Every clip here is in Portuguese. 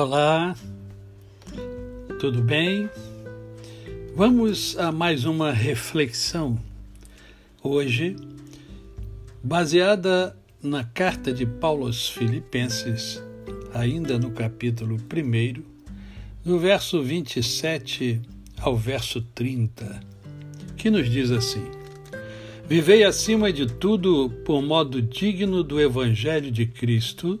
Olá, tudo bem? Vamos a mais uma reflexão hoje, baseada na carta de Paulo aos Filipenses, ainda no capítulo 1, no verso 27 ao verso 30, que nos diz assim: Vivei acima de tudo por modo digno do Evangelho de Cristo,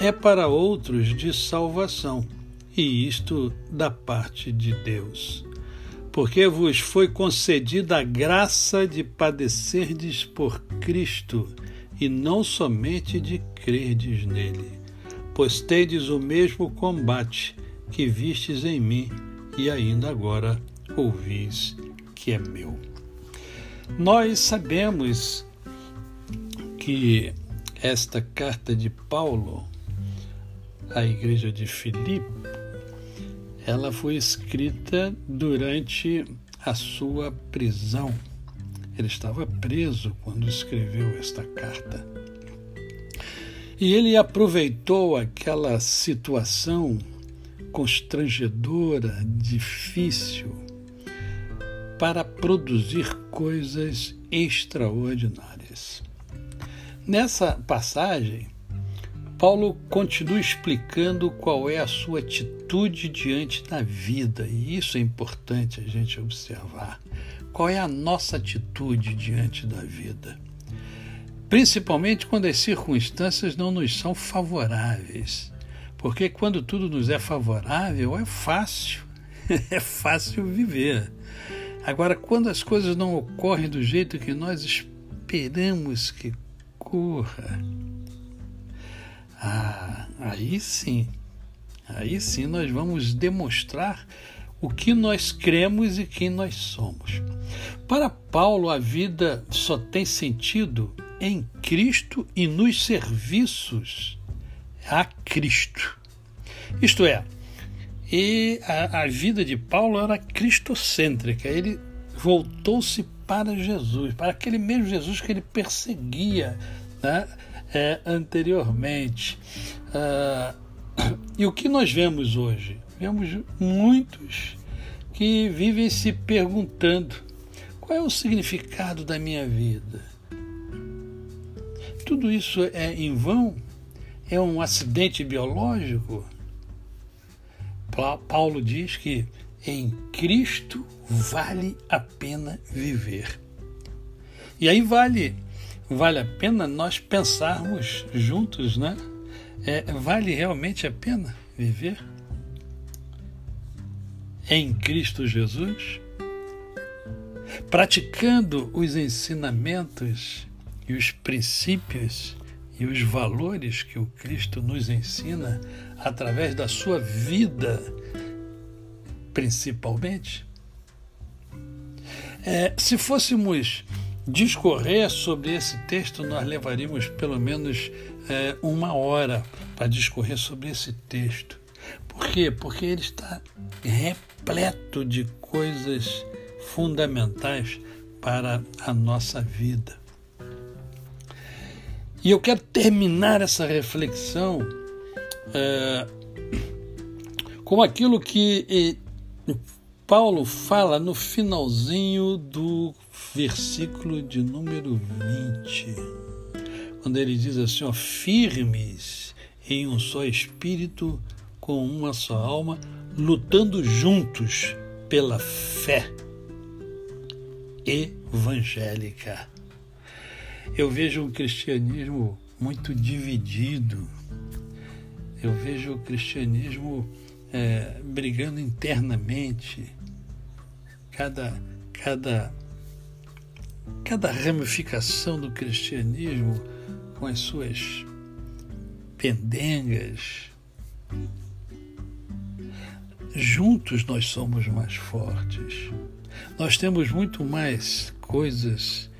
é para outros de salvação, e isto da parte de Deus. Porque vos foi concedida a graça de padecerdes por Cristo, e não somente de crerdes nele, pois tendes o mesmo combate que vistes em mim e ainda agora ouvis que é meu. Nós sabemos que esta carta de Paulo à igreja de Filipe, ela foi escrita durante a sua prisão. Ele estava preso quando escreveu esta carta. E ele aproveitou aquela situação constrangedora, difícil, para produzir coisas extraordinárias. Nessa passagem, Paulo continua explicando qual é a sua atitude diante da vida, e isso é importante a gente observar. Qual é a nossa atitude diante da vida? Principalmente quando as circunstâncias não nos são favoráveis. Porque quando tudo nos é favorável, é fácil, é fácil viver. Agora, quando as coisas não ocorrem do jeito que nós esperamos que ocorra, ah, aí sim, aí sim nós vamos demonstrar o que nós cremos e quem nós somos. Para Paulo, a vida só tem sentido em Cristo e nos serviços a Cristo. Isto é, e a, a vida de Paulo era cristocêntrica. Ele voltou-se para Jesus, para aquele mesmo Jesus que ele perseguia né, é, anteriormente. Ah, e o que nós vemos hoje? Vemos muitos que vivem se perguntando: qual é o significado da minha vida? Tudo isso é em vão? É um acidente biológico? Paulo diz que em Cristo vale a pena viver. E aí vale, vale a pena nós pensarmos juntos, né? É, vale realmente a pena viver em Cristo Jesus? Praticando os ensinamentos e os princípios e os valores que o Cristo nos ensina através da sua vida, principalmente? É, se fôssemos discorrer sobre esse texto, nós levaríamos pelo menos é, uma hora para discorrer sobre esse texto. Por quê? Porque ele está repleto de coisas fundamentais para a nossa vida. E eu quero terminar essa reflexão é, com aquilo que Paulo fala no finalzinho do versículo de número 20, quando ele diz assim: ó, firmes em um só espírito, com uma só alma, lutando juntos pela fé evangélica eu vejo um cristianismo muito dividido. Eu vejo o cristianismo é, brigando internamente. Cada, cada, cada ramificação do cristianismo com as suas pendengas. juntos nós somos mais fortes. Nós temos muito mais coisas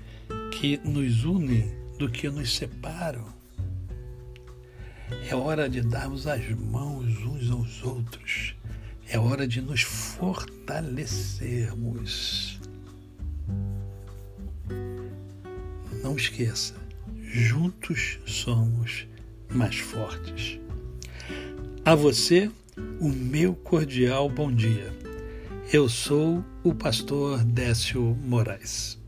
que nos unem do que nos separam. É hora de darmos as mãos uns aos outros. É hora de nos fortalecermos. Não esqueça, juntos somos mais fortes. A você, o meu cordial bom dia. Eu sou o pastor Décio Moraes.